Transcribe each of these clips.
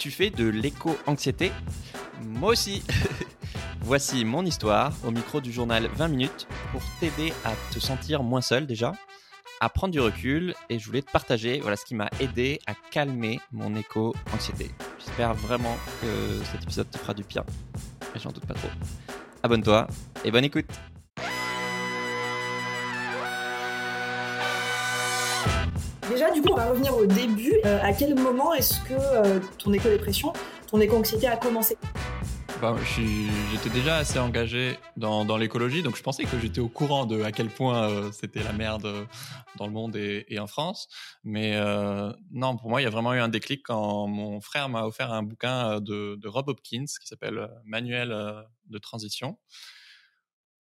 Tu fais de l'éco-anxiété? Moi aussi Voici mon histoire au micro du journal 20 minutes pour t'aider à te sentir moins seul déjà, à prendre du recul et je voulais te partager voilà ce qui m'a aidé à calmer mon éco-anxiété. J'espère vraiment que cet épisode te fera du bien, mais j'en doute pas trop. Abonne-toi et bonne écoute Déjà, du coup, on va revenir au début. Euh, à quel moment est-ce que euh, ton éco-dépression, ton éco-anxiété a commencé? Bah, J'étais déjà assez engagé dans, l'écologie, donc je pensais que j'étais au courant de à quel point euh, c'était la merde dans le monde et, en France. Mais non, pour moi, il y a vraiment eu un déclic quand mon frère m'a offert un bouquin de Rob Hopkins qui s'appelle Manuel de transition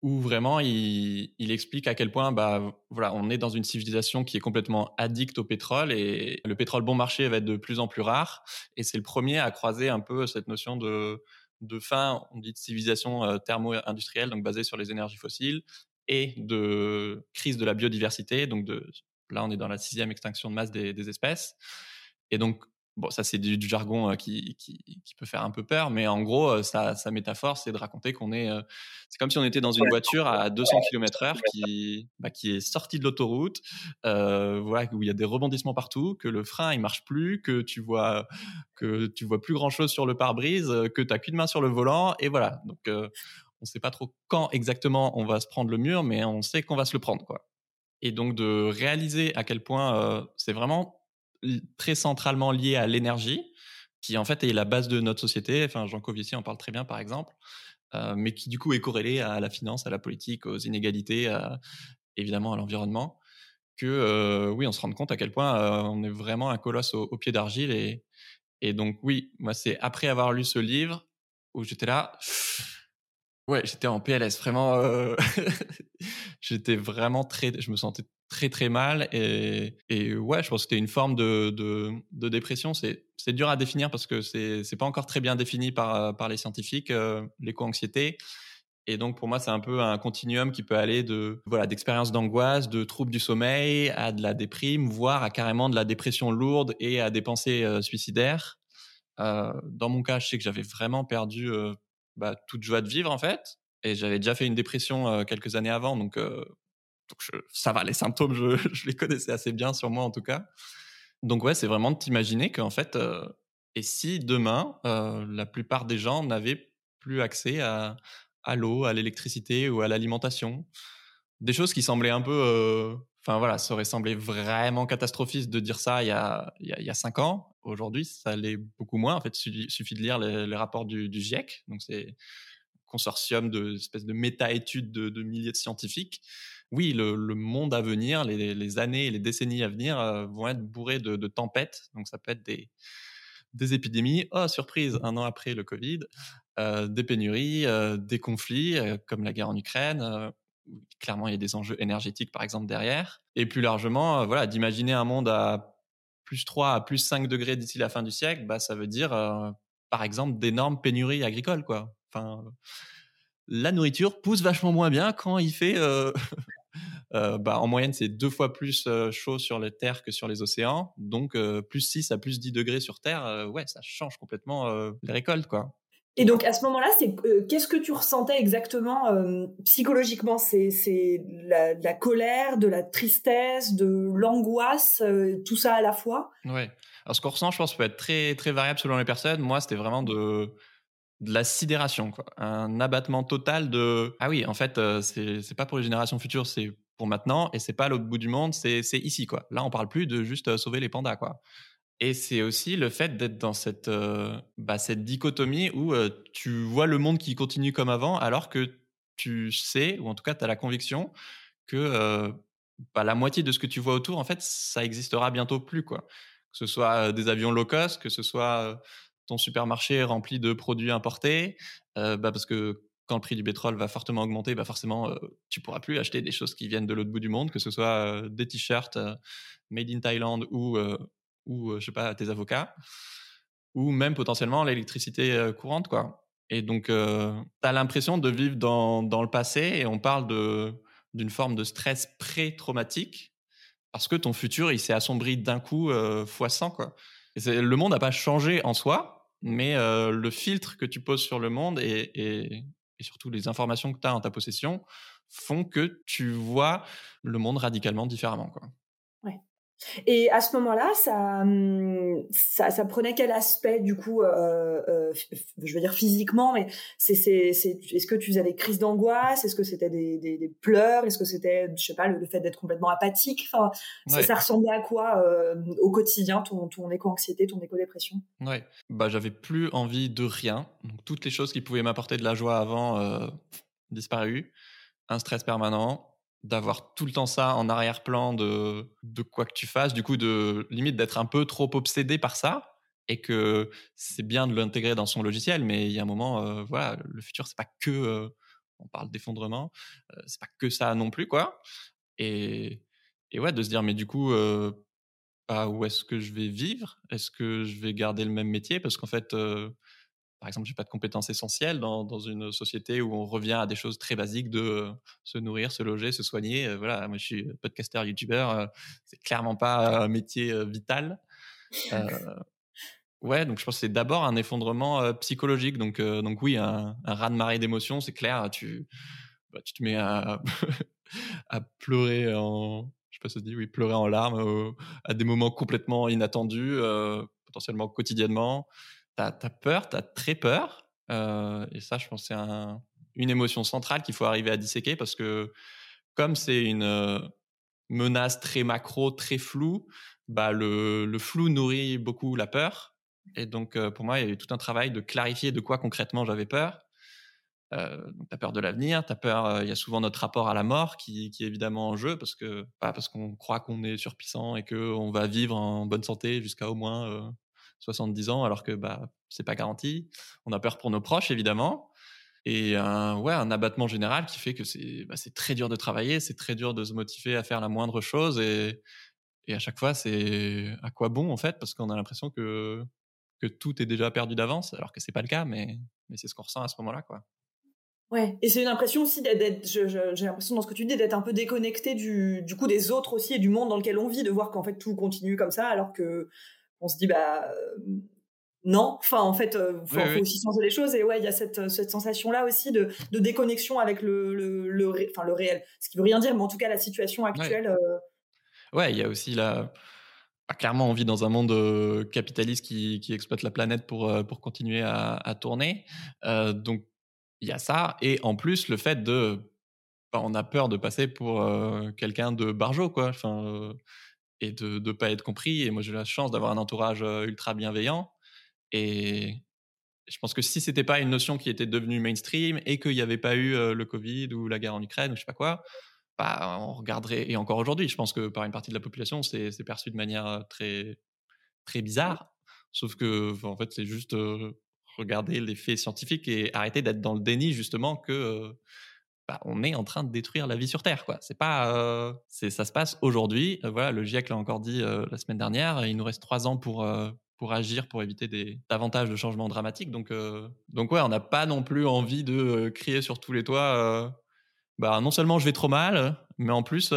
où vraiment il, il, explique à quel point bah, voilà, on est dans une civilisation qui est complètement addicte au pétrole et le pétrole bon marché va être de plus en plus rare. Et c'est le premier à croiser un peu cette notion de, de fin, on dit de civilisation euh, thermo-industrielle, donc basée sur les énergies fossiles, et de crise de la biodiversité. Donc de, là, on est dans la sixième extinction de masse des, des espèces. Et donc, Bon, ça c'est du, jargon qui, qui, qui, peut faire un peu peur, mais en gros, sa, sa métaphore, c'est de raconter qu'on est, c'est comme si on était dans une voiture à 200 km/h qui, bah, qui est sortie de l'autoroute, euh, voilà, où il y a des rebondissements partout, que le frein il marche plus, que tu vois, que tu vois plus grand chose sur le pare-brise, que tu n'as qu'une main sur le volant, et voilà. Donc, euh, on sait pas trop quand exactement on va se prendre le mur, mais on sait qu'on va se le prendre, quoi. Et donc de réaliser à quel point c'est vraiment très centralement lié à l'énergie, qui en fait est la base de notre société. Enfin, Jean Covici en parle très bien, par exemple, euh, mais qui du coup est corrélé à la finance, à la politique, aux inégalités, évidemment à l'environnement. Que euh, oui, on se rend compte à quel point euh, on est vraiment un colosse au, pied d'argile. Et, et donc oui, moi c'est après avoir lu ce livre où j'étais là. Ouais, j'étais en PLS, vraiment. J'étais vraiment très. Je me sentais très très mal et, ouais, je pense que c'était une forme de, de, dépression. C'est dur à définir parce que c'est pas encore très bien défini par, par les scientifiques, euh, l'éco-anxiété. Et donc pour moi, c'est un peu un continuum qui peut aller de voilà d'expériences d'angoisse, de troubles du sommeil, à de la déprime, voire à carrément de la dépression lourde et à des pensées euh, suicidaires. Euh, dans mon cas, je sais que j'avais vraiment perdu bah, toute joie de vivre en fait. Et j'avais déjà fait une dépression quelques années avant, donc, donc ça va, les symptômes, je, les connaissais assez bien sur moi en tout cas. Donc ouais, c'est vraiment de t'imaginer qu'en fait, euh, et si demain, euh, la plupart des gens n'avaient plus accès à, à l'eau, à l'électricité ou à l'alimentation, des choses qui semblaient un peu, euh, enfin voilà, ça aurait semblé vraiment catastrophiste de dire ça il y a, il y a, cinq ans. Aujourd'hui, ça l'est beaucoup moins. En fait, il suffit de lire les, rapports du, GIEC. Donc, c'est consortium de espèces de méta-études de, de, milliers de scientifiques. Oui, le, monde à venir, les, années et les décennies à venir euh, vont être bourrées de, tempêtes. Donc, ça peut être des, épidémies. Oh, surprise, un an après le Covid, euh, des pénuries, euh, des conflits, comme la guerre en Ukraine. Clairement, il y a des enjeux énergétiques, par exemple, derrière. Et plus largement, voilà, d'imaginer un monde à plus 3 à plus 5 degrés d'ici la fin du siècle, bah, ça veut dire, par exemple, d'énormes pénuries agricoles. Quoi. Enfin, la nourriture pousse vachement moins bien quand il fait... euh, bah, en moyenne, c'est deux fois plus euh, chaud sur les terres que sur les océans. Donc, euh, plus 6 à plus 10 degrés sur Terre, ouais, ça change complètement les récoltes. quoi. Et donc à ce moment-là, c'est qu'est-ce que tu ressentais exactement psychologiquement? C'est c'est la, de la colère, de la tristesse, de l'angoisse, tout ça à la fois? Ouais. Alors ce qu'on ressent, je pense, peut être très très variable selon les personnes. Moi, c'était vraiment de de la sidération, quoi. Un abattement total de ah oui, en fait, euh, c'est pas pour les générations futures, c'est pour maintenant, et c'est pas l'autre bout du monde, c'est ici, quoi. Là, on parle plus de juste euh, sauver les pandas, quoi. Et c'est aussi le fait d'être dans cette, euh, bah, cette dichotomie où euh, tu vois le monde qui continue comme avant, alors que tu sais, ou en tout cas tu as la conviction, que bah, la moitié de ce que tu vois autour, en fait, ça existera bientôt plus. Quoi. Que ce soit des avions low cost, que ce soit ton supermarché rempli de produits importés, bah, parce que quand le prix du pétrole va fortement augmenter, bah forcément, euh, tu pourras plus acheter des choses qui viennent de l'autre bout du monde, que ce soit des t-shirts made in Thailand ou ou je sais pas tes avocats ou même potentiellement l'électricité courante quoi. Et donc tu as l'impression de vivre dans, dans le passé et on parle d'une forme de stress pré-traumatique parce que ton futur il s'est assombri d'un coup fois 100 quoi le monde n'a pas changé en soi mais le filtre que tu poses sur le monde et, et, surtout les informations que tu as en ta possession font que tu vois le monde radicalement différemment. Quoi. Et à ce moment-là, ça, hum, ça, ça, prenait quel aspect du coup, euh, euh, je veux dire physiquement, mais c'est, c'est, c'est, est-ce que tu faisais des crises d'angoisse? Est-ce que c'était des, des, des pleurs? Est-ce que c'était, je sais pas, le, fait d'être complètement apathique? Enfin, ça, ressemblait à quoi euh, au quotidien, ton, ton éco-anxiété, ton éco-dépression? Ouais, bah j'avais plus envie de rien. Donc toutes les choses qui pouvaient m'apporter de la joie avant euh, disparu. Un stress permanent, d'avoir tout le temps ça en arrière-plan de, de quoi que tu fasses, du coup, de limite d'être un peu trop obsédé par ça et que c'est bien de l'intégrer dans son logiciel, mais il y a un moment, euh, voilà, le futur, c'est pas que, euh, on parle d'effondrement, euh, c'est pas que ça non plus, quoi. Et, et ouais, de se dire, mais du coup, bah, où est-ce que je vais vivre? Est-ce que je vais garder le même métier? Parce qu'en fait, par exemple, j'ai pas de compétences essentielles dans, une société où on revient à des choses très basiques de euh, se nourrir, se loger, se soigner. Euh, voilà, moi je suis podcasteur, youtubeur, euh, c'est clairement pas un métier vital. ouais, donc je pense que c'est d'abord un effondrement psychologique. Donc, donc oui, un, un raz-de-marée d'émotions, c'est clair. Tu, bah, tu te mets à, à pleurer en, je sais pas oui, pleurer en larmes à des moments complètement inattendus, potentiellement quotidiennement tu as, peur, tu as très peur. Euh, et ça, je pense c'est une émotion centrale qu'il faut arriver à disséquer parce que comme c'est une euh, menace très macro, très floue, bah le, flou nourrit beaucoup la peur. Et donc, euh, pour moi, il y a eu tout un travail de clarifier de quoi concrètement j'avais peur. Euh, tu as peur de l'avenir, tu as peur, il y a souvent notre rapport à la mort qui, est évidemment en jeu parce que pas parce qu'on croit qu'on est surpuissant et qu'on va vivre en bonne santé jusqu'à au moins 70 ans, alors que bah, c'est pas garanti. On a peur pour nos proches, évidemment. Et un, ouais, un abattement général qui fait que c'est bah, très dur de travailler, c'est très dur de se motiver à faire la moindre chose. Et, et à chaque fois, c'est à quoi bon, en fait, parce qu'on a l'impression que, que tout est déjà perdu d'avance, alors que c'est pas le cas, mais, mais c'est ce qu'on ressent à ce moment-là. quoi. Ouais, et c'est une impression aussi d'être, j'ai l'impression dans ce que tu dis, d'être un peu déconnecté du, du coup des autres aussi et du monde dans lequel on vit, de voir qu'en fait tout continue comme ça, alors que on se dit bah non, enfin en fait, il euh, faut, aussi changer les choses et ouais, il y a cette, cette sensation là aussi de, de déconnexion avec le le, le, enfin, le réel, ce qui veut rien dire, mais en tout cas la situation actuelle. Ouais, euh il y a aussi la bah, clairement, on vit dans un monde euh, capitaliste qui, qui, exploite la planète pour, pour continuer à, à tourner. donc, il y a ça. Et en plus, le fait de. Bah, on a peur de passer pour quelqu'un de barjot, quoi. Enfin, et de ne pas être compris. Et moi, j'ai la chance d'avoir un entourage ultra bienveillant. Et je pense que si c'était pas une notion qui était devenue mainstream et qu'il n'y avait pas eu le Covid ou la guerre en Ukraine ou je sais pas quoi, bah, on regarderait. Et encore aujourd'hui, je pense que par une partie de la population, c'est perçu de manière très, très bizarre. Sauf que, en fait, c'est juste regarder les faits scientifiques et arrêter d'être dans le déni, justement, que bah, on est en train de détruire la vie sur Terre. Quoi. C'est pas, euh, c'est, ça se passe aujourd'hui. Euh, voilà, le GIEC l'a encore dit euh, la semaine dernière. Il nous reste trois ans pour pour agir, pour éviter des, davantage de changements dramatiques. Donc, donc ouais, on n'a pas non plus envie de crier sur tous les toits. bah, non seulement je vais trop mal, mais en plus,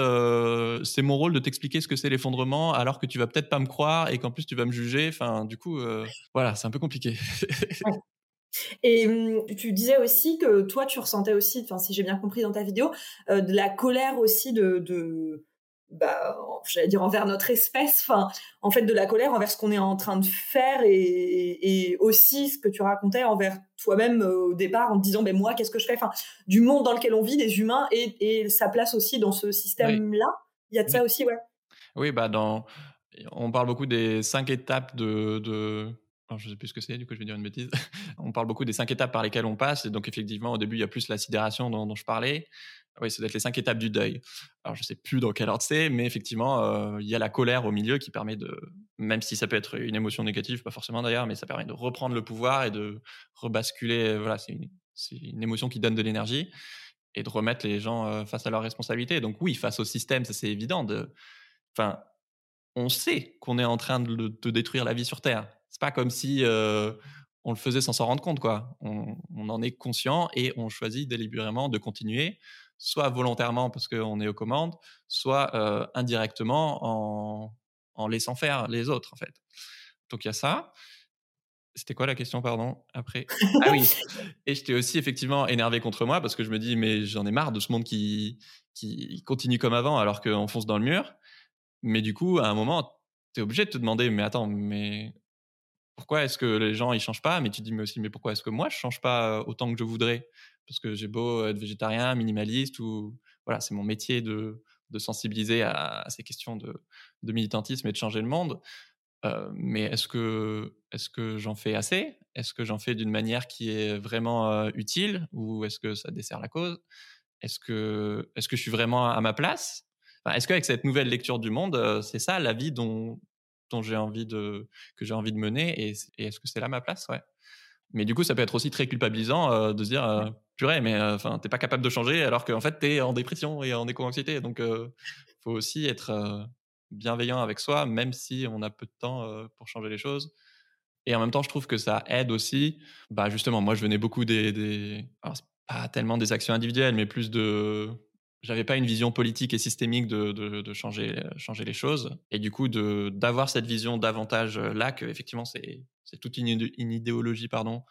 c'est mon rôle de t'expliquer ce que c'est l'effondrement, alors que tu vas peut-être pas me croire et qu'en plus tu vas me juger. Enfin, du coup, voilà, c'est un peu compliqué. Et hum, tu disais aussi que toi, tu ressentais aussi, enfin, si j'ai bien compris dans ta vidéo, euh, de la colère aussi de, de bah, j'allais dire envers notre espèce, enfin, en fait, de la colère envers ce qu'on est en train de faire et, et aussi ce que tu racontais envers toi-même euh, au départ en te disant, ben moi, qu'est-ce que je fais, enfin, du monde dans lequel on vit, des humains et, et sa place aussi dans ce système-là. Il y a de ça aussi, ouais. Oui, bah, dans, on parle beaucoup des cinq étapes de, de alors, je sais plus ce que c'est, du coup, je vais dire une bêtise. on parle beaucoup des cinq étapes par lesquelles on passe. Et donc, effectivement, au début, il y a plus la sidération dont, je parlais. Oui, ça doit être les cinq étapes du deuil. Alors, je sais plus dans quel ordre c'est, mais effectivement, euh, il y a la colère au milieu qui permet de, même si ça peut être une émotion négative, pas forcément d'ailleurs, mais ça permet de reprendre le pouvoir et de rebasculer. Voilà, c'est une, émotion qui donne de l'énergie et de remettre les gens euh, face à leurs responsabilités. Donc, oui, face au système, ça c'est évident. De, enfin, on sait qu'on est en train de détruire la vie sur Terre c'est pas comme si on le faisait sans s'en rendre compte, quoi. On, en est conscient et on choisit délibérément de continuer, soit volontairement parce qu'on est aux commandes, soit indirectement en, en, laissant faire les autres, en fait. Donc il y a ça. c'était quoi la question, pardon Après? Ah oui. Et j'étais aussi effectivement énervé contre moi parce que je me dis, mais j'en ai marre de ce monde qui, qui continue comme avant alors qu'on fonce dans le mur. Mais du coup, à un moment, tu es obligé de te demander, mais attends, mais pourquoi est-ce que les gens ils changent pas? Mais tu dis mais aussi, mais pourquoi est-ce que moi je change pas autant que je voudrais? Parce que j'ai beau être végétarien, minimaliste ou voilà, c'est mon métier de, de sensibiliser à, ces questions de, de, militantisme et de changer le monde. mais est-ce que, est que j'en fais assez? Est-ce que j'en fais d'une manière qui est vraiment utile ou est-ce que ça dessert la cause? Est-ce que, est que je suis vraiment à ma place? Est-ce qu'avec cette nouvelle lecture du monde, c'est ça la vie dont, dont j'ai envie de, que j'ai envie de mener et, est-ce que c'est là ma place? Ouais. Mais du coup, ça peut être aussi très culpabilisant de se dire purée, mais enfin, t'es pas capable de changer alors qu'en fait, t'es en dépression et en éco-anxiété. Donc, il faut aussi être bienveillant avec soi, même si on a peu de temps pour changer les choses. Et en même temps, je trouve que ça aide aussi. Bah, justement, moi, je venais beaucoup des. des... Alors, pas tellement des actions individuelles, mais plus de. J'avais pas une vision politique et systémique de, changer, les choses. Et du coup, d'avoir cette vision davantage là, que effectivement, c'est toute une, idéologie pardon,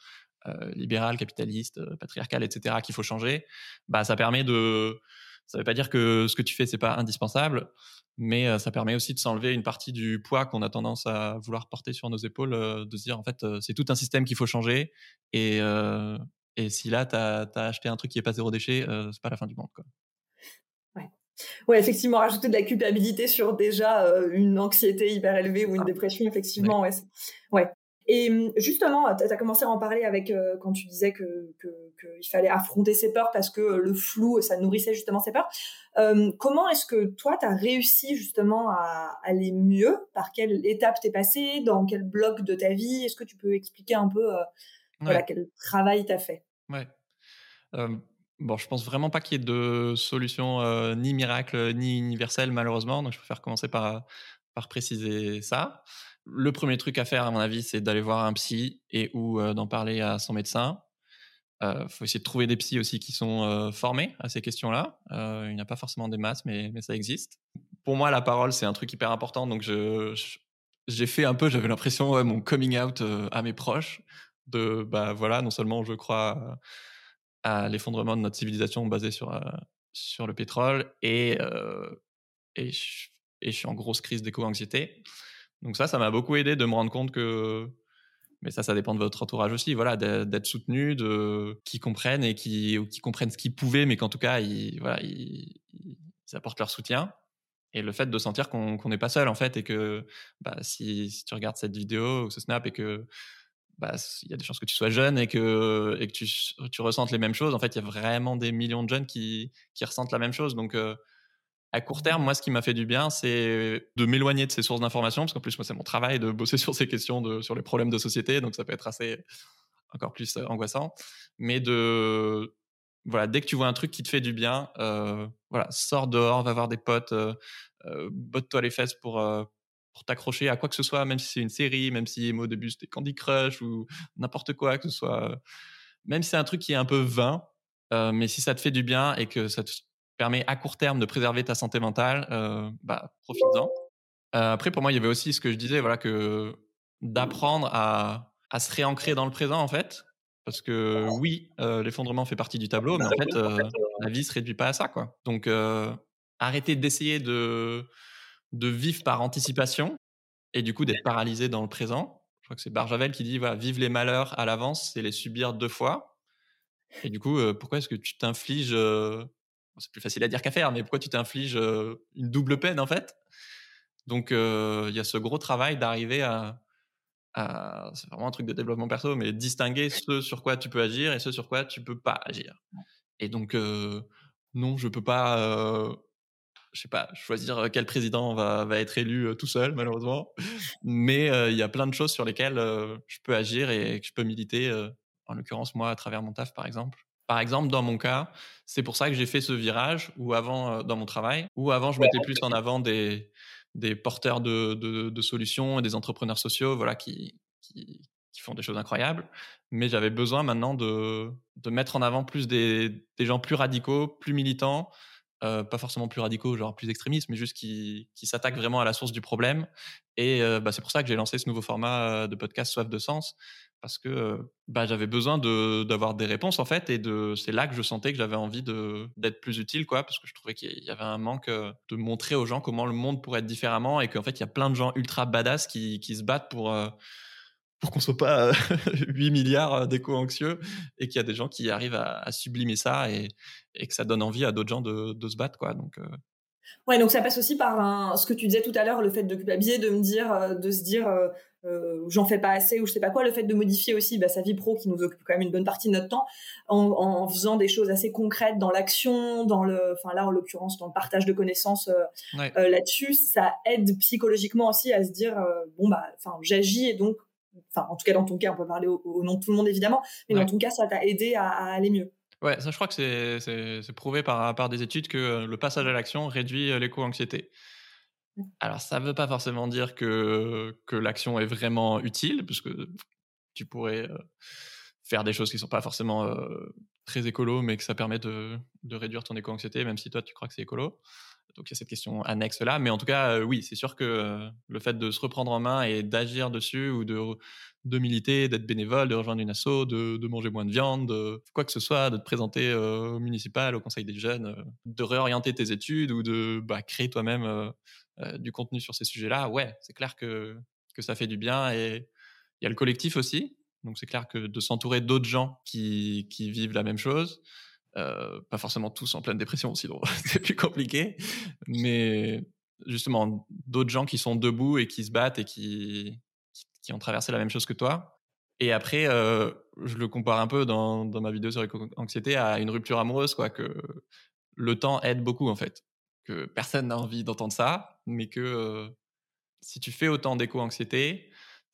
euh, libéral, capitaliste, euh, patriarcal, etc., qu'il faut changer, bah, ça permet de. Ça veut pas dire que ce que tu fais, c'est pas indispensable, mais euh, ça permet aussi de s'enlever une partie du poids qu'on a tendance à vouloir porter sur nos épaules, de se dire, en fait, c'est tout un système qu'il faut changer. Et, si là, tu as, acheté un truc qui est pas zéro déchet, c'est pas la fin du monde. Quoi. Ouais. Effectivement, rajouter de la culpabilité sur déjà une anxiété hyper élevée ou une dépression, effectivement, ouais. ouais. Et hum, justement, tu as commencé à en parler avec euh, quand tu disais que qu'il fallait affronter ses peurs parce que le flou, ça nourrissait justement ses peurs. Hum, comment est-ce que toi, tu as réussi justement à aller mieux? Par quelle étape t'es passé? Dans quel bloc de ta vie? Est-ce que tu peux expliquer un peu euh, voilà, quel travail tu as fait? Ouais. Bon, je pense vraiment pas qu'il y ait de solution euh, ni miracle ni universelle malheureusement, donc je préfère commencer par, par préciser ça le premier truc à faire, à mon avis, c'est d'aller voir un psy et ou d'en parler à son médecin. Il faut essayer de trouver des psys aussi qui sont formés à ces questions-là. il n'y a pas forcément des masses, mais, mais ça existe. Pour moi, la parole, c'est un truc hyper important. Donc, j'ai fait un peu, j'avais l'impression, mon coming out à mes proches. De, bah voilà, non seulement je crois à l'effondrement de notre civilisation basée sur, sur le pétrole et, je, et je suis en grosse crise d'éco-anxiété. Donc ça, ça m'a beaucoup aidé de me rendre compte que, mais ça, ça dépend de votre entourage aussi, voilà, d'être soutenu, de qui comprennent et qui, qui comprennent ce qu'ils pouvaient, mais qu'en tout cas, ils, voilà, ils, apportent leur soutien. Et le fait de sentir qu'on n'est pas seul en fait, et que bah, si, tu regardes cette vidéo ou ce snap et que bah, il y a des chances que tu sois jeune et que, tu, ressentes les mêmes choses. En fait, il y a vraiment des millions de jeunes qui, ressentent la même chose. Donc, euh, à court terme, moi, ce qui m'a fait du bien, c'est de m'éloigner de ces sources d'information, parce qu'en plus, moi, c'est mon travail de bosser sur ces questions, sur les problèmes de société, donc ça peut être assez encore plus euh, angoissant. Mais voilà, dès que tu vois un truc qui te fait du bien, euh, voilà, sors dehors, va voir des potes, botte-toi les fesses pour pour t'accrocher à quoi que ce soit, même si c'est une série, même si au début c'était Candy Crush ou n'importe quoi, que ce soit, même si c'est un truc qui est un peu vain, mais si ça te fait du bien et que ça te permet à court terme de préserver ta santé mentale, euh, bah, profites-en. Euh, après, pour moi, il y avait aussi ce que je disais, voilà, que d'apprendre à, à, se réancrer dans le présent, en fait. Parce que oui, euh, l'effondrement fait partie du tableau, mais en fait, la vie se réduit pas à ça, quoi. Donc, arrêter d'essayer de, de vivre par anticipation et du coup d'être paralysé dans le présent. Je crois que c'est Barjavel qui dit, voilà, vivre les malheurs à l'avance, c'est les subir deux fois. Et du coup, pourquoi est-ce que tu t'infliges c'est plus facile à dire qu'à faire, mais pourquoi tu t'infliges une double peine en fait? Donc il y a ce gros travail d'arriver à, c'est vraiment un truc de développement perso, mais distinguer ce sur quoi tu peux agir et ce sur quoi tu peux pas agir. Et donc non, je peux pas, je sais pas, choisir quel président va, va être élu tout seul malheureusement, mais il y a plein de choses sur lesquelles je peux agir et que je peux militer. en l'occurrence moi à travers mon taf par exemple. Par exemple, dans mon cas, c'est pour ça que j'ai fait ce virage, ou avant, euh, dans mon travail, où avant, je mettais plus en avant des, des porteurs de, de, solutions et des entrepreneurs sociaux voilà, qui, qui, font des choses incroyables. Mais j'avais besoin maintenant de, de, mettre en avant plus des, des gens plus radicaux, plus militants, euh, pas forcément plus radicaux, genre plus extrémistes, mais juste qui, qui s'attaquent vraiment à la source du problème. Et bah, c'est pour ça que j'ai lancé ce nouveau format de podcast Soif de Sens, parce que bah, j'avais besoin d'avoir des réponses en fait, et de, c'est là que je sentais que j'avais envie d'être plus utile, quoi, parce que je trouvais qu'il y avait un manque de montrer aux gens comment le monde pourrait être différemment, et qu'en fait il y a plein de gens ultra badass qui, qui se battent pour pour qu'on soit pas 8 milliards d'éco-anxieux et qu'il y a des gens qui arrivent à, sublimer ça et, et, que ça donne envie à d'autres gens de, de, se battre quoi. Donc Ouais, donc ça passe aussi par un, ce que tu disais tout à l'heure, le fait de culpabiliser, de me dire, euh, de se dire, euh, euh, j'en fais pas assez ou je sais pas quoi, le fait de modifier aussi bah, sa vie pro qui nous occupe quand même une bonne partie de notre temps, en, en faisant des choses assez concrètes dans l'action, dans le, enfin là en l'occurrence dans le partage de connaissances là-dessus, ça aide psychologiquement aussi à se dire, bon bah, enfin j'agis et donc, enfin en tout cas dans ton cas, on peut parler au, nom de tout le monde évidemment, mais dans ton cas ça t'a aidé à aller mieux. Ouais, ça, je crois que c'est prouvé par, par des études que euh, le passage à l'action réduit euh, l'éco-anxiété. Alors, ça ne veut pas forcément dire que, que l'action est vraiment utile, puisque tu pourrais euh, faire des choses qui ne sont pas forcément très écolo, mais que ça permet de, de réduire ton éco-anxiété, même si toi, tu crois que c'est écolo. Donc, il y a cette question annexe là. Mais en tout cas, oui, c'est sûr que le fait de se reprendre en main et d'agir dessus ou de, de militer, d'être bénévole, de rejoindre une asso, de, de, manger moins de viande, de, quoi que ce soit, de te présenter euh, au municipal, au conseil des jeunes, euh, de réorienter tes études ou de bah, créer toi-même euh, du contenu sur ces sujets-là, ouais, c'est clair que, que ça fait du bien. Et il y a le collectif aussi. Donc c'est clair que de s'entourer d'autres gens qui, qui, vivent la même chose, pas forcément tous en pleine dépression, sinon c'est plus compliqué, mais justement d'autres gens qui sont debout et qui se battent et qui, qui ont traversé la même chose que toi. Et après, euh, je le compare un peu dans, dans ma vidéo sur l'éco-anxiété à une rupture amoureuse, quoi, que le temps aide beaucoup en fait. Que personne n'a envie d'entendre ça, mais que euh, si tu fais autant d'éco-anxiété,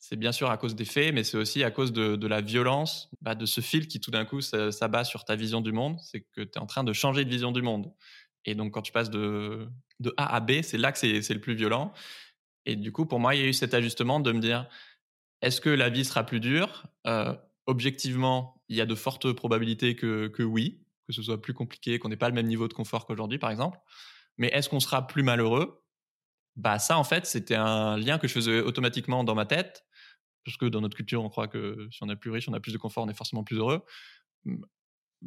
c'est bien sûr à cause des faits, mais c'est aussi à cause de, la violence, bah, de ce fil qui tout d'un coup s'abat sur ta vision du monde. C'est que tu es en train de changer de vision du monde. Et donc, quand tu passes de, de A à B, c'est là que c'est le plus violent. Et du coup, pour moi, il y a eu cet ajustement de me dire, est-ce que la vie sera plus dure? Euh, Objectivement, il y a de fortes probabilités que, que oui, que ce soit plus compliqué, qu'on n'ait pas le même niveau de confort qu'aujourd'hui, par exemple. Mais est-ce qu'on sera plus malheureux? Bah ça, en fait, c'était un lien que je faisais automatiquement dans ma tête, parce que dans notre culture, on croit que si on est plus riche, on a plus de confort, on est forcément plus heureux.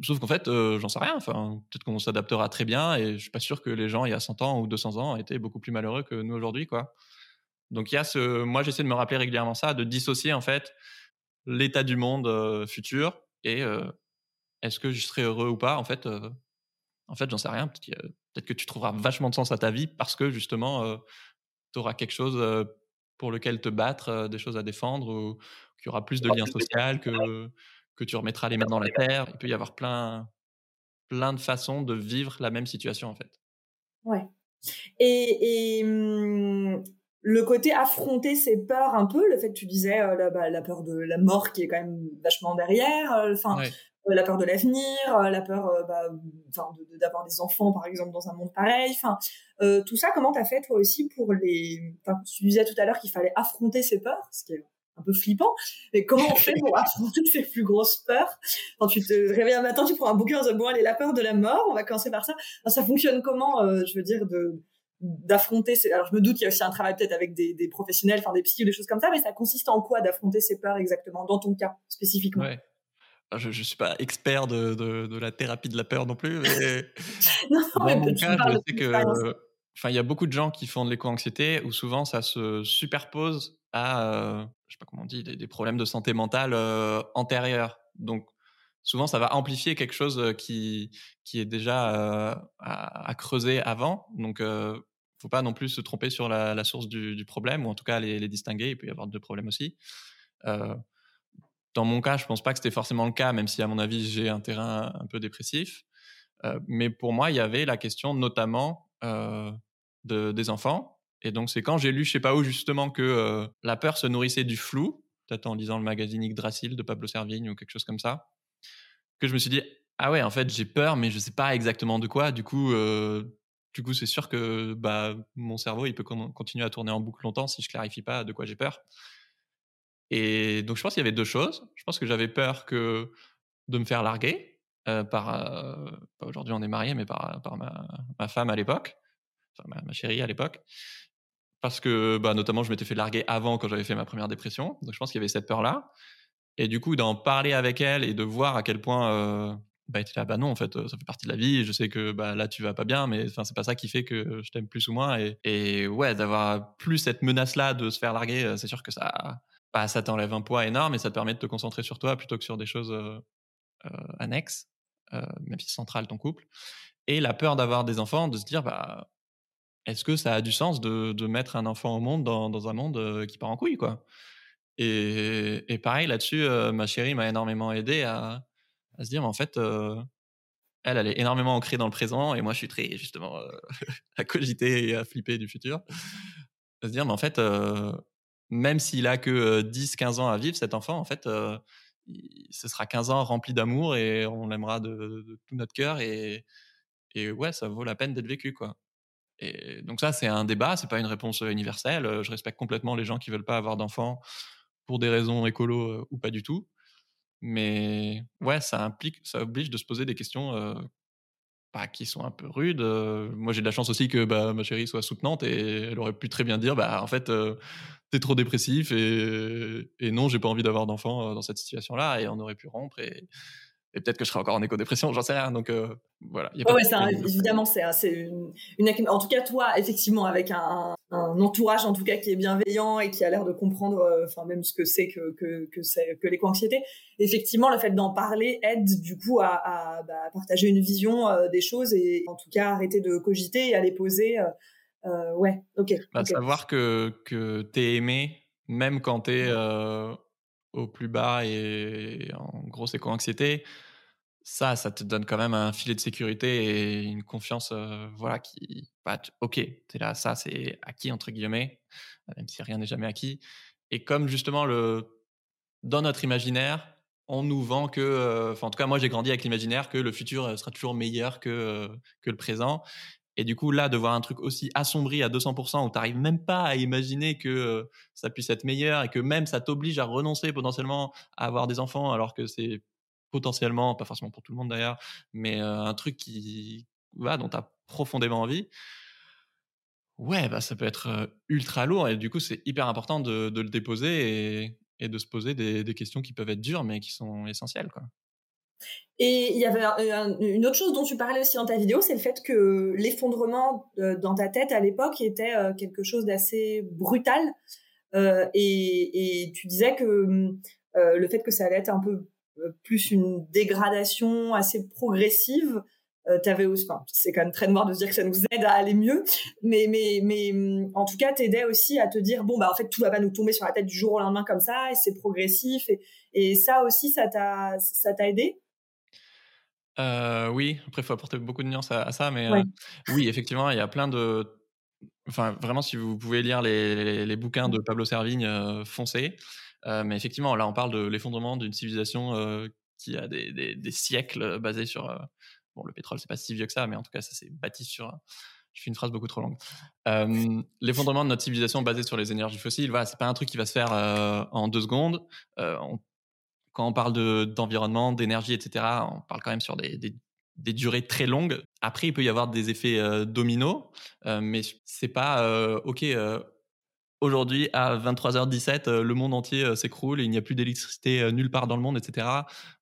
Sauf qu'en fait, j'en sais rien. Enfin, peut-être qu'on s'adaptera très bien, et je suis pas sûr que les gens il y a 100 ans ou 200 ans étaient beaucoup plus malheureux que nous aujourd'hui, quoi. Donc il y a ce, moi j'essaie de me rappeler régulièrement ça, de dissocier en fait l'état du monde futur et est-ce que je serai heureux ou pas? En fait, en fait, j'en sais rien. Peut-être que tu trouveras vachement de sens à ta vie parce que justement, tu auras quelque chose pour lequel te battre, des choses à défendre, ou qu'il y aura plus de liens sociaux, que que tu remettras les mains dans la terre. Il peut y avoir plein plein de façons de vivre la même situation en fait. Ouais. Et, et mmh, le côté affronter ses peurs un peu, le fait que tu disais euh, la, bah, la, peur de la mort qui est quand même vachement derrière, euh, enfin euh, la peur de l'avenir, la peur bah, d'avoir des enfants par exemple dans un monde pareil, enfin tout ça comment t'as fait toi aussi pour les, tu disais tout à l'heure qu'il fallait affronter ses peurs, ce qui est un peu flippant, mais comment on fait pour affronter ses plus grosses peurs? Quand tu te réveilles un matin, tu prends un bouquin, bon allez la peur de la mort, on va commencer par ça. ça fonctionne comment, je veux dire de d'affronter alors je me doute qu'il y a aussi un travail peut-être avec des, des professionnels enfin des psy des choses comme ça mais ça consiste en quoi d'affronter ces peurs exactement dans ton cas spécifiquement? Ouais. je, je suis pas expert de, de, de, la thérapie de la peur non plus mais non, dans mais mon cas je sais que enfin il y a beaucoup de gens qui font de l'éco-anxiété où souvent ça se superpose à euh, je sais pas comment on dit des, des problèmes de santé mentale euh, antérieurs. Donc souvent ça va amplifier quelque chose qui, qui est déjà à, creuser avant. Donc, euh, faut pas non plus se tromper sur la, source du, problème, ou en tout cas les, distinguer. Il peut y avoir deux problèmes aussi. dans mon cas, je pense pas que c'était forcément le cas, même si à mon avis j'ai un terrain un peu dépressif. mais pour moi, il y avait la question notamment de, des enfants. Et donc c'est quand j'ai lu, je sais pas où justement, que la peur se nourrissait du flou, peut-être en lisant le magazine Yggdrasil de Pablo Servigne ou quelque chose comme ça que je me suis dit ah ouais en fait j'ai peur mais je sais pas exactement de quoi du coup euh, du coup c'est sûr que bah mon cerveau il peut continuer à tourner en boucle longtemps si je clarifie pas de quoi j'ai peur et donc je pense qu'il y avait deux choses je pense que j'avais peur que de me faire larguer euh, par euh, aujourd'hui on est mariés mais par, par ma, ma, femme à l'époque enfin ma, ma, chérie à l'époque parce que bah, notamment je m'étais fait larguer avant quand j'avais fait ma première dépression. Donc je pense qu'il y avait cette peur-là. Et du coup, d'en parler avec elle et de voir à quel point euh, bah, était là, bah non, en fait, ça fait partie de la vie. Je sais que bah, là, tu vas pas bien, mais enfin, c'est pas ça qui fait que je t'aime plus ou moins. Et, et ouais, d'avoir plus cette menace-là de se faire larguer, euh, c'est sûr que ça, bah, ça t'enlève un poids énorme et ça te permet de te concentrer sur toi plutôt que sur des choses euh, annexes, même si centrales ton couple. Et la peur d'avoir des enfants, de se dire, bah, est-ce que ça a du sens de, de mettre un enfant au monde dans, dans un monde qui part en couille, quoi? Et, pareil là-dessus, ma chérie m'a énormément aidé à, se dire, mais en fait, elle, elle est énormément ancrée dans le présent et moi, je suis très justement à cogiter et à flipper du futur. À se dire, mais en fait, même s'il a que 10-15 ans à vivre, cet enfant, en fait, ce sera 15 ans rempli d'amour et on l'aimera de, de, tout notre cœur et, et ouais, ça vaut la peine d'être vécu, quoi. Et donc ça, c'est un débat, c'est pas une réponse universelle. Je respecte complètement les gens qui veulent pas avoir d'enfants pour des raisons écolo ou pas du tout. Mais ouais, ça implique, ça oblige de se poser des questions bah, qui sont un peu rudes. moi, j'ai de la chance aussi que bah, ma chérie soit soutenante et elle aurait pu très bien dire, bah en fait, t'es trop dépressif et, et non, j'ai pas envie d'avoir d'enfant dans cette situation-là et on aurait pu rompre et peut-être que je serai encore en éco-dépression, j'en sais rien. Donc euh, voilà. Y a ouais, évidemment, c'est une, une, En tout cas, toi, effectivement, avec un, un, entourage, en tout cas, qui est bienveillant et qui a l'air de comprendre, euh, enfin même ce que c'est que que que, que l'éco-anxiété. Effectivement, le fait d'en parler aide du coup à, à, bah, partager une vision euh, des choses et en tout cas arrêter de cogiter et à les poser. ouais, ok. Bah, Savoir que que t'es aimé, même quand t'es au plus bas et en grosse éco-anxiété, ça, ça te donne quand même un filet de sécurité et une confiance, euh, voilà, qui, bah, ok, t'es là, ça, c'est acquis entre guillemets, même si rien n'est jamais acquis. Et comme justement le, dans notre imaginaire, on nous vend que, euh, enfin, en tout cas, moi, j'ai grandi avec l'imaginaire que le futur euh, sera toujours meilleur que que le présent. Et du coup, là, de voir un truc aussi assombri à 200%, où tu n'arrives même pas à imaginer que ça puisse être meilleur et que même ça t'oblige à renoncer potentiellement à avoir des enfants, alors que c'est potentiellement, pas forcément pour tout le monde d'ailleurs, mais un truc qui, va dont tu as profondément envie, ouais, bah, ça peut être ultra lourd. Et du coup, c'est hyper important de, le déposer et, et, de se poser des, des, questions qui peuvent être dures, mais qui sont essentielles. Quoi. Et il y avait une autre chose dont tu parlais aussi dans ta vidéo, c'est le fait que l'effondrement dans ta tête à l'époque était quelque chose d'assez brutal. Euh, et, tu disais que euh, le fait que ça allait être un peu plus une dégradation assez progressive, euh, t'avais aussi, c'est quand même très noir de dire que ça nous aide à aller mieux, mais mais mais en tout cas t'aidais aussi à te dire bon bah en fait tout va pas nous tomber sur la tête du jour au lendemain comme ça et c'est progressif et, et ça aussi ça t'a ça t'a aidé? Euh, oui, après, il faut apporter beaucoup de nuances à, ça, mais euh, oui, effectivement, il y a plein de. Enfin, vraiment, si vous pouvez lire les, les, bouquins de Pablo Servigne, euh, foncez. mais effectivement, là, on parle de l'effondrement d'une civilisation qui a des, des, siècles basés sur. bon, le pétrole, c'est pas si vieux que ça, mais en tout cas, ça s'est bâti sur. Je fais une phrase beaucoup trop longue. l'effondrement de notre civilisation basé sur les énergies fossiles, voilà, c'est pas un truc qui va se faire en deux secondes. on quand on parle d'environnement, d'énergie, etc., on parle quand même sur des, des, durées très longues. Après, il peut y avoir des effets euh, dominos, euh, mais c'est pas euh, ok aujourd'hui à 23h17 le monde entier s'écroule et il n'y a plus d'électricité nulle part dans le monde etc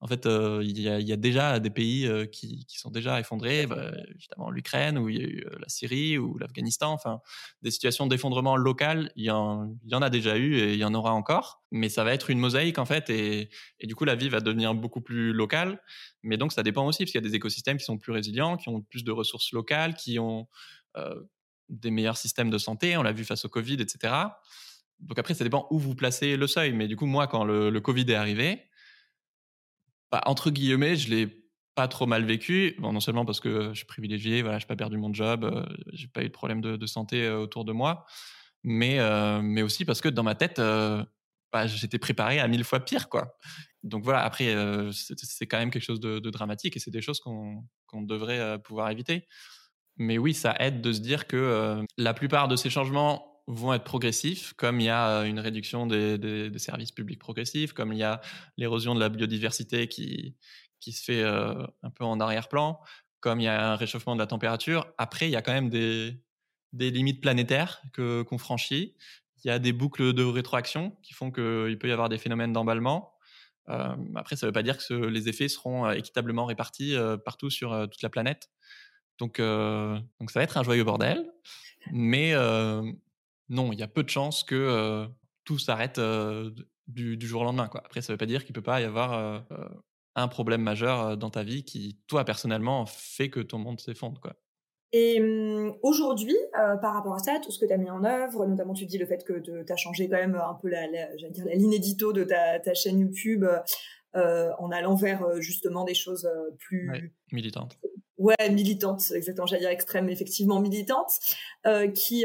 en fait il y, a, déjà des pays qui, sont déjà effondrés. Bah, justement l'Ukraine ou il y a eu la Syrie ou l'Afghanistan. Enfin des situations d'effondrement local il y, en, a déjà eu et il y en aura encore. Mais ça va être une mosaïque en fait et du coup la vie va devenir beaucoup plus locale. Mais donc ça dépend aussi parce qu'il y a des écosystèmes qui sont plus résilients qui ont plus de ressources locales qui ont des meilleurs systèmes de santé, on l'a vu face au Covid, etc. Donc après, ça dépend où vous placez le seuil. Mais du coup, moi, quand le, Covid est arrivé, bah, entre guillemets, je l'ai pas trop mal vécu. Non seulement parce que je suis privilégié, voilà, je n'ai pas perdu mon job, euh, j'ai pas eu de problème de, santé euh, autour de moi, mais, euh, mais aussi parce que dans ma tête, bah, j'étais préparé à mille fois pire, quoi. Donc voilà, après, c'est quand même quelque chose de, dramatique et c'est des choses qu'on devrait pouvoir éviter. Mais oui, ça aide de se dire que euh, la plupart de ces changements vont être progressifs, comme il y a euh, une réduction des, services publics progressifs, comme il y a l'érosion de la biodiversité qui, qui se fait euh, un peu en arrière-plan, comme il y a un réchauffement de la température. Après, il y a quand même des, des limites planétaires que qu'on franchit. Il y a des boucles de rétroaction qui font qu'il peut y avoir des phénomènes d'emballement. Après, ça ne veut pas dire que les effets seront équitablement répartis partout sur toute la planète. Donc, donc ça va être un joyeux bordel. Mais non, il y a peu de chances que tout s'arrête du, jour au lendemain. Quoi. Après, ça ne veut pas dire qu'il ne peut pas y avoir un problème majeur dans ta vie qui, toi, personnellement, fait que ton monde s'effondre. Quoi. Et mmh, aujourd'hui, par rapport à ça, tout ce que tu as mis en œuvre, notamment tu dis le fait que tu as changé quand même un peu la, dire, la ligne édito de ta, ta chaîne YouTube en allant vers justement des choses plus militantes. Ouais, militantes, exactement, j'allais dire extrême, effectivement militantes, qui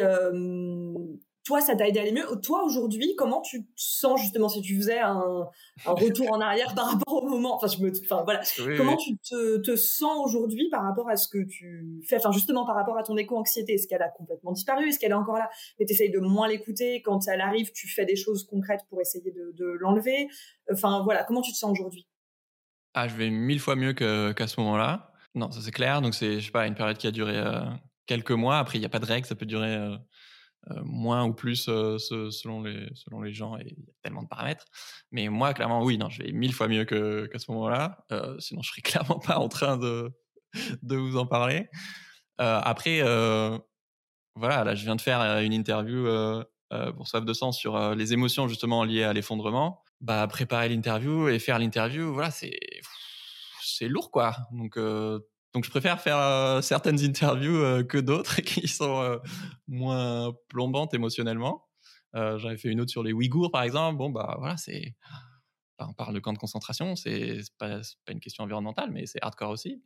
toi, ça t'a aidé à aller mieux. Toi, aujourd'hui, comment tu te sens justement si tu faisais un, retour en arrière par rapport au moment? Enfin, je me, enfin voilà. comment tu te, sens aujourd'hui par rapport à ce que tu fais? Enfin, justement, par rapport à ton éco-anxiété, est-ce qu'elle a complètement disparu? Est-ce qu'elle est encore là? Mais tu essayes de moins l'écouter. Quand elle arrive, tu fais des choses concrètes pour essayer de, l'enlever. Enfin, voilà. Comment tu te sens aujourd'hui? Ah, je vais mille fois mieux qu'à ce moment-là. Non, ça c'est clair. Donc c'est, je sais pas, une période qui a duré euh, quelques mois. Après, il n'y a pas de règle. Ça peut durer. Euh, euh, moins ou plus selon, les, selon les gens, et il y a tellement de paramètres. Mais moi, clairement, oui, non, je vais mille fois mieux qu'à ce moment-là. sinon, je serais clairement pas en train de, de vous en parler. après, voilà, là, je viens de faire une interview pour Soif de Sens sur les émotions justement liées à l'effondrement. Bah, préparer l'interview et faire l'interview, voilà, c'est c'est lourd, quoi. Donc, donc je préfère faire euh, certaines interviews euh, que d'autres qui sont euh, moins plombantes émotionnellement. J'avais fait une autre sur les Ouïghours par exemple. Bon bah voilà, c'est on parle de camp de concentration, c'est pas, pas une question environnementale, mais c'est hardcore aussi.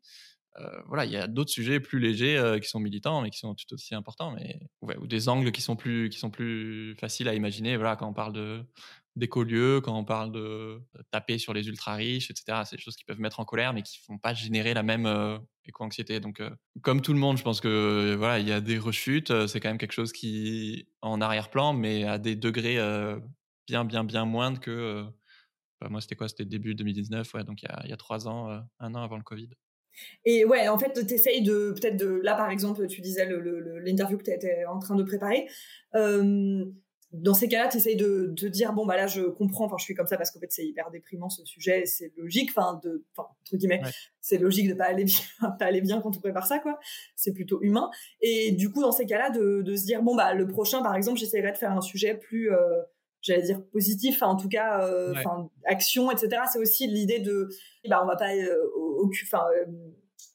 Voilà, il y a d'autres sujets plus légers qui sont militants, mais qui sont tout aussi importants, mais ou des angles qui sont plus qui sont plus faciles à imaginer. Voilà, quand on parle de d'écolieux, quand on parle de taper sur les ultra riches, etc. C'est des choses qui peuvent mettre en colère, mais qui font pas générer la même euh, éco-anxiété. Donc, euh, comme tout le monde, je pense que voilà, il y a des rechutes. Euh, c'est quand même quelque chose qui en arrière-plan, mais à des degrés bien, bien, bien moindres que. Bah, moi, c'était quoi? C'était début 2019, ouais, donc il y a, trois ans, un an avant le Covid. Et ouais, en fait, tu essayes de, peut-être de, là par exemple, tu disais l'interview que tu étais en train de préparer dans ces cas-là, tu essayes de, de, dire bon bah là je comprends, enfin je suis comme ça parce qu'en fait c'est hyper déprimant ce sujet, c'est logique, enfin de, enfin entre guillemets, c'est logique de pas aller bien, pas aller bien quand on prépare ça quoi. C'est plutôt humain. Et du coup dans ces cas-là de, de se dire bon bah le prochain par exemple j'essaierai de faire un sujet plus euh, j'allais dire positif, en tout cas, euh, enfin action, etc. C'est aussi l'idée de, bah on va pas euh, enfin euh,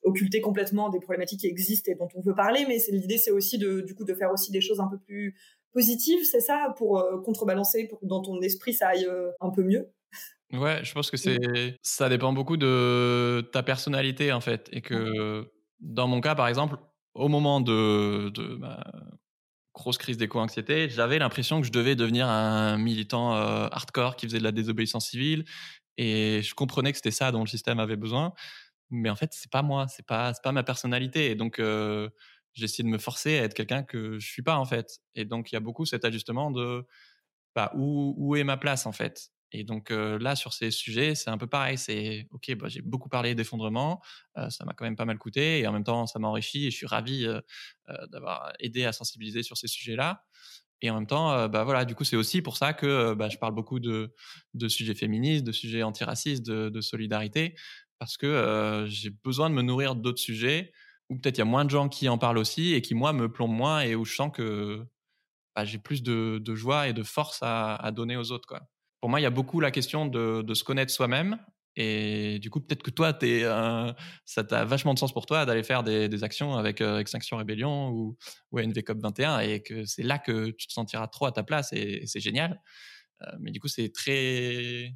occulter complètement des problématiques qui existent et dont on veut parler, mais l'idée c'est aussi de du coup de faire aussi des choses un peu plus positive, c'est ça, pour euh, contrebalancer, pour que dans ton esprit ça aille euh, un peu mieux? Ouais, je pense que c'est ça dépend beaucoup de ta personnalité en fait, et que dans mon cas par exemple, au moment de, de ma grosse crise d'éco-anxiété, j'avais l'impression que je devais devenir un militant euh, hardcore qui faisait de la désobéissance civile, et je comprenais que c'était ça dont le système avait besoin, mais en fait c'est pas moi, c'est pas pas ma personnalité, et donc j'essaie de me forcer à être quelqu'un que je suis pas en fait. Et donc il y a beaucoup cet ajustement de bah, où, où est ma place en fait. Et donc là sur ces sujets c'est un peu pareil. C'est ok, bah, j'ai beaucoup parlé d'effondrement, ça m'a quand même pas mal coûté et en même temps ça m'enrichit et je suis ravi d'avoir aidé à sensibiliser sur ces sujets-là. Et en même temps, bah voilà, du coup, c'est aussi pour ça que bah, je parle beaucoup de, sujets féministes, de sujets antiracistes, de, solidarité, parce que j'ai besoin de me nourrir d'autres sujets ou peut-être il y a moins de gens qui en parlent aussi et qui, moi, me plombent moins et où je sens que bah, j'ai plus de, joie et de force à, donner aux autres. Pour moi, il y a beaucoup la question de, se connaître soi-même. Et du coup, peut-être que toi, es, ça a vachement de sens pour toi d'aller faire des, actions avec euh, Extinction Rébellion ou, ou NVCOP 21 et que c'est là que tu te sentiras trop à ta place et, c'est génial. Euh, mais du coup, c'est très,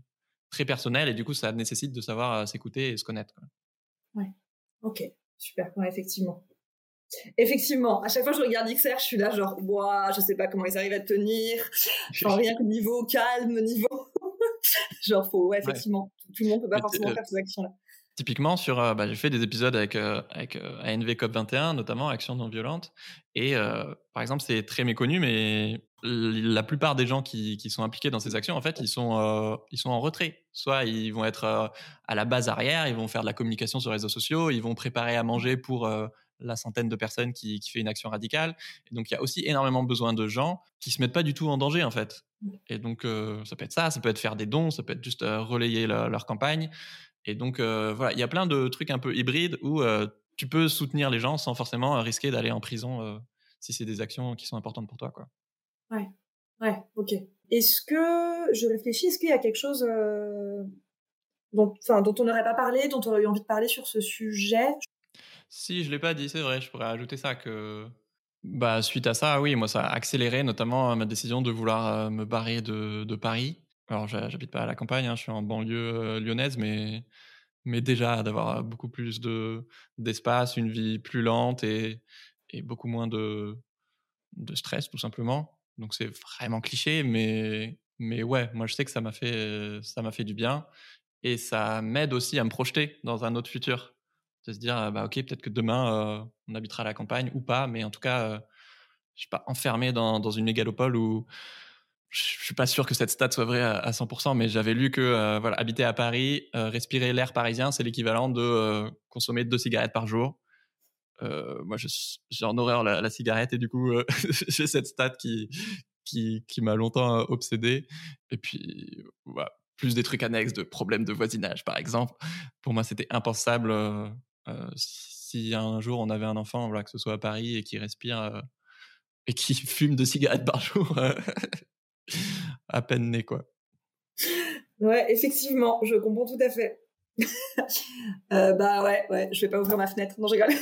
très personnel et du coup, ça nécessite de savoir euh, s'écouter et se connaître. Quoi. Ouais, ok. Super, effectivement. Effectivement, à chaque fois que je regarde XR, je suis là genre, je sais pas comment ils arrivent à tenir. Genre rien que niveau calme, niveau. genre, faut, ouais, effectivement, tout le monde peut pas forcément euh, faire ces actions-là. Typiquement, sur, euh, bah, j'ai fait des épisodes avec, euh, avec ANV COP21, notamment Action non violente. Et par exemple, c'est très méconnu, mais la plupart des gens qui, qui, sont impliqués dans ces actions, en fait, ils sont, euh, ils sont en retrait. Soit ils vont être euh, à la base arrière, ils vont faire de la communication sur les réseaux sociaux, ils vont préparer à manger pour euh, la centaine de personnes qui, qui fait une action radicale. Et donc il y a aussi énormément besoin de gens qui se mettent pas du tout en danger en fait. Et donc ça peut être ça, ça peut être faire des dons, ça peut être juste relayer leur campagne. Et donc voilà, il y a plein de trucs un peu hybrides où tu peux soutenir les gens sans forcément risquer d'aller en prison si c'est des actions qui sont importantes pour toi quoi. Ouais. Ouais, ok. Est-ce que, je réfléchis, est-ce qu'il y a quelque chose euh, dont, dont on n'aurait pas parlé, dont on aurait eu envie de parler sur ce sujet? Si, je ne l'ai pas dit, c'est vrai, je pourrais ajouter ça que. Bah, suite à ça, oui, moi, ça a accéléré notamment ma décision de vouloir euh, me barrer de, de Paris. Alors, j'habite pas à la campagne, hein, je suis en banlieue euh, lyonnaise, mais, mais déjà d'avoir beaucoup plus de, d'espace, une vie plus lente et, et beaucoup moins de, de stress, tout simplement. Donc c'est vraiment cliché, mais, mais ouais, moi je sais que ça m'a fait, ça m'a fait du bien. Et ça m'aide aussi à me projeter dans un autre futur. De se dire, bah ok, peut-être que demain, on habitera à la campagne ou pas, mais en tout cas, je suis pas enfermé dans, dans, une mégalopole où je suis pas sûr que cette stat soit vraie à, 100%, mais j'avais lu que voilà, habiter à Paris, respirer l'air parisien, c'est l'équivalent de consommer deux cigarettes par jour. Euh, moi, j'ai en horreur la, cigarette et du coup, euh, j'ai cette stat qui, qui, qui m'a longtemps euh, obsédé. Et puis, plus des trucs annexes de problèmes de voisinage, par exemple. Pour moi, c'était impensable si un jour on avait un enfant, voilà, que ce soit à Paris et qui respire et qui fume deux cigarettes par jour, à peine né, quoi. Ouais, effectivement, je comprends tout à fait. Euh, bah ouais, ouais, je vais pas ouvrir ma fenêtre. Non, je rigole.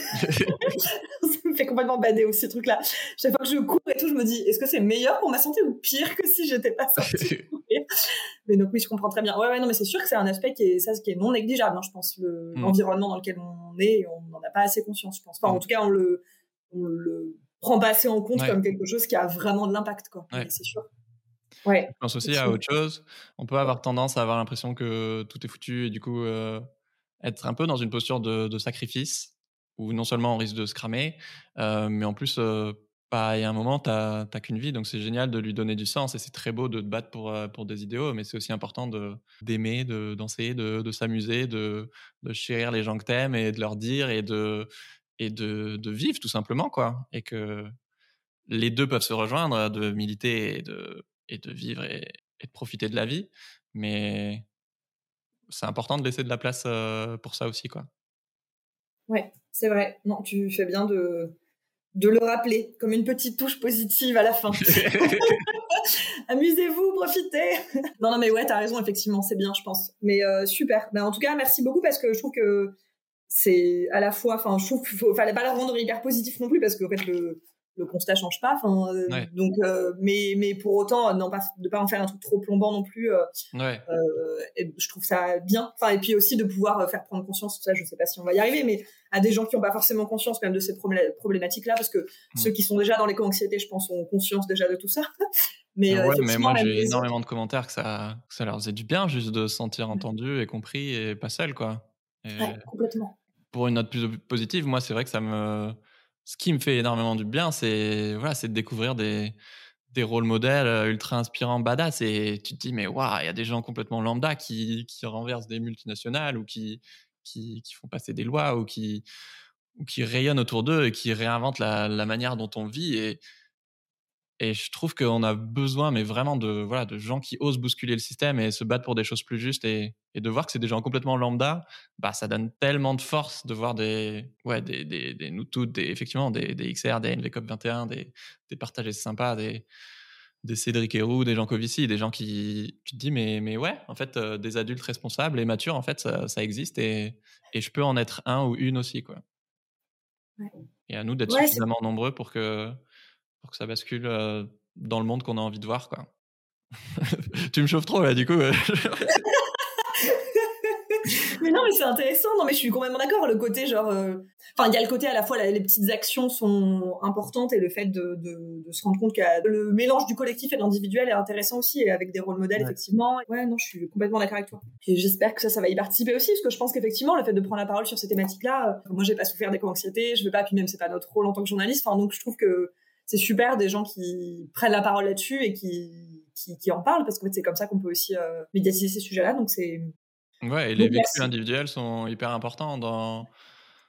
Fait complètement bader aussi, ces trucs-là. Chaque fois que je cours et tout, je me dis, est-ce que c'est meilleur pour ma santé ou pire que si j'étais pas sortie Mais donc oui, je comprends très bien. Ouais, ouais, non, mais c'est sûr que c'est un aspect qui est, ça, qui est non négligeable, hein, je pense, l'environnement dans lequel on est, on n'en a pas assez conscience, je pense. Enfin, en mm. tout cas, on le, on le prend pas assez en compte comme quelque chose qui a vraiment de l'impact, quoi. C'est sûr. Ouais. Je pense aussi à autre chose. On peut avoir tendance à avoir l'impression que tout est foutu et du coup euh, être un peu dans une posture de, sacrifice où non seulement on risque de se cramer, euh, mais en plus, euh, bah, il y a un moment, tu n'as qu'une vie, donc c'est génial de lui donner du sens et c'est très beau de te battre pour, pour des idéaux, mais c'est aussi important d'aimer, de, danser, de, de s'amuser, de, de chérir les gens que t'aimes et de leur dire et de, et de, de vivre tout simplement, quoi. Et que les deux peuvent se rejoindre, de militer et de, et de vivre et, de profiter de la vie. Mais c'est important de laisser de la place pour ça aussi, quoi. Ouais, c'est vrai. Non, tu fais bien de, de le rappeler comme une petite touche positive à la fin. Amusez-vous, profitez. non, non, mais ouais, t'as raison, effectivement, c'est bien, je pense. Mais super. Ben, en tout cas, merci beaucoup parce que je trouve que c'est à la fois, enfin, je trouve qu'il fallait pas la rendre hyper positif non plus parce que en fait, le, le constat change pas. Enfin, euh, donc, euh, mais mais pour autant, non pas de pas en faire un truc trop plombant non plus. Euh, je trouve ça bien. Enfin, et puis aussi de pouvoir faire prendre conscience. Ça, je sais pas si on va y arriver, mais à des gens qui n'ont pas forcément conscience même de ces problématiques-là, parce que mm. ceux qui sont déjà dans l'éco-anxiété, je pense, ont conscience déjà de tout ça. mais, mais moi, j'ai énormément de commentaires que ça, ça leur faisait du bien juste de se sentir entendu et compris et pas seul, quoi. complètement. Pour une note plus positive, moi, c'est vrai que ça me ce qui me fait énormément du bien, c'est voilà, c'est de découvrir des, des rôles modèles euh, ultra inspirants, badass. Et tu te dis, mais waouh, il y a des gens complètement lambda qui, qui renversent des multinationales ou qui, qui, font passer des lois ou qui, rayonnent autour d'eux et qui réinventent la, manière dont on vit. Et, je trouve qu'on a besoin, mais vraiment, de, gens qui osent bousculer le système et se battre pour des choses plus justes. Et, de voir que c'est des gens complètement lambda, bah, ça donne tellement de force de voir des, ouais, nous toutes, effectivement, des, XR, des NVCOP 21, des, des partagés sympas, des Cédric Héroux, des gens Covici, des gens qui, tu te dis, mais, mais ouais, en fait, euh, des adultes responsables et matures, en fait, ça, ça existe et, et, je peux en être un ou une aussi, quoi. Ouais. Et à nous d'être suffisamment nombreux pour que, pour que ça bascule dans le monde qu'on a envie de voir, quoi. tu me chauffes trop là, du coup. Mais non, mais c'est intéressant. Non, mais je suis complètement d'accord. Le côté genre, enfin, il y a le côté à la fois les petites actions sont importantes et le fait de, de, de se rendre compte que le mélange du collectif et de l'individuel est intéressant aussi et avec des rôles modèles effectivement. Ouais, non, je suis complètement d'accord avec toi. Et j'espère que ça, ça va y participer aussi parce que je pense qu'effectivement le fait de prendre la parole sur ces thématiques-là, moi j'ai pas souffert d'éco-anxiété, je veux pas, puis même c'est pas notre rôle en tant que journaliste. Enfin, donc je trouve que c'est super des gens qui prennent la parole là-dessus et qui, qui, en parlent parce que c'est comme ça qu'on peut aussi euh, médiatiser ces sujets-là. Donc c'est ouais, et les vécus individuels sont hyper importants dans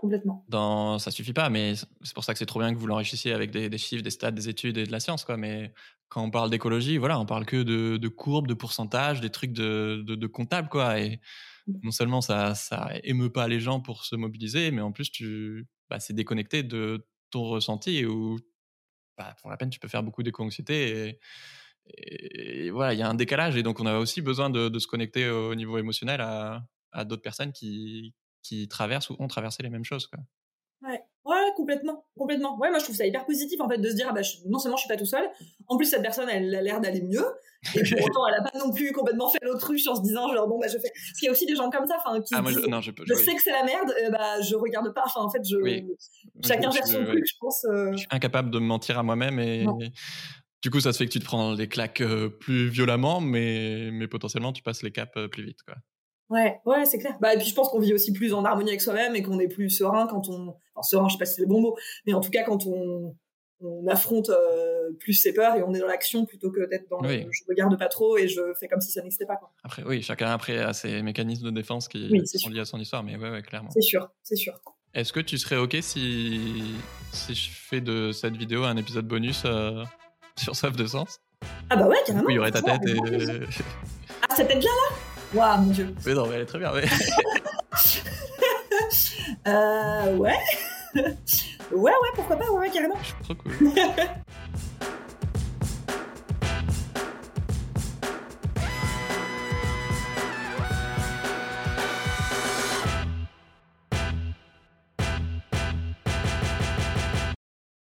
complètement. Dans, ça suffit pas, mais c'est pour ça que c'est trop bien que vous l'enrichissiez avec des, chiffres, des stats, des études et de la science, quoi. Mais quand on parle d'écologie, voilà, on parle que de, courbes, de pourcentages, des trucs de, de, comptable, quoi. Et mmh. non seulement ça, ça émeut pas les gens pour se mobiliser, mais en plus, tu, bah, c'est déconnecté de ton ressenti où, bah, pour la peine, tu peux faire beaucoup d'éco-anxiété et, et, voilà, il y a un décalage et donc on a aussi besoin de, se connecter au niveau émotionnel à, à d'autres personnes qui, qui traversent ou ont traversé les mêmes choses. Quoi. Ouais. ouais, complètement, complètement. Ouais, moi je trouve ça hyper positif en fait de se dire ah bah, non seulement je suis pas tout seul, en plus cette personne elle a l'air d'aller mieux et pour autant elle a pas non plus complètement fait l'autruche en se disant genre bon bah je fais. Parce qu'il y a aussi des gens comme ça, enfin qui ah, moi, je, non, je, je, sais que c'est la merde, euh, bah je regarde pas. Enfin en fait je chacun gère son truc, je pense. Euh. Je suis incapable de me mentir à moi-même et. Du coup, ça se fait que tu te prends des claques euh, plus violemment, mais, mais potentiellement, tu passes les caps plus vite. Quoi. Ouais, ouais, c'est clair. Bah, et puis je pense qu'on vit aussi plus en harmonie avec soi-même et qu'on est plus serein quand on. Enfin, serein, je sais pas si c'est le bon mot, mais en tout cas quand on, on affronte euh, plus ses peurs et on est dans l'action plutôt que d'être dans le, je regarde pas trop et je fais comme si ça n'existait pas. Quoi. Après, oui, chacun après a ses mécanismes de défense qui sont liés à son histoire, mais ouais, ouais clairement. C'est sûr, c'est sûr. Est-ce que tu serais ok si si je fais de cette vidéo un épisode bonus euh, sur Soif de Sens Ah bah ouais, carrément. il y aurait ta tête et. Ah, cette tête-là, là? Waouh, mon dieu. Mais non, mais elle est très bien. Ouais. euh, ouais. ouais, ouais, pourquoi pas, ouais, carrément. Trop cool.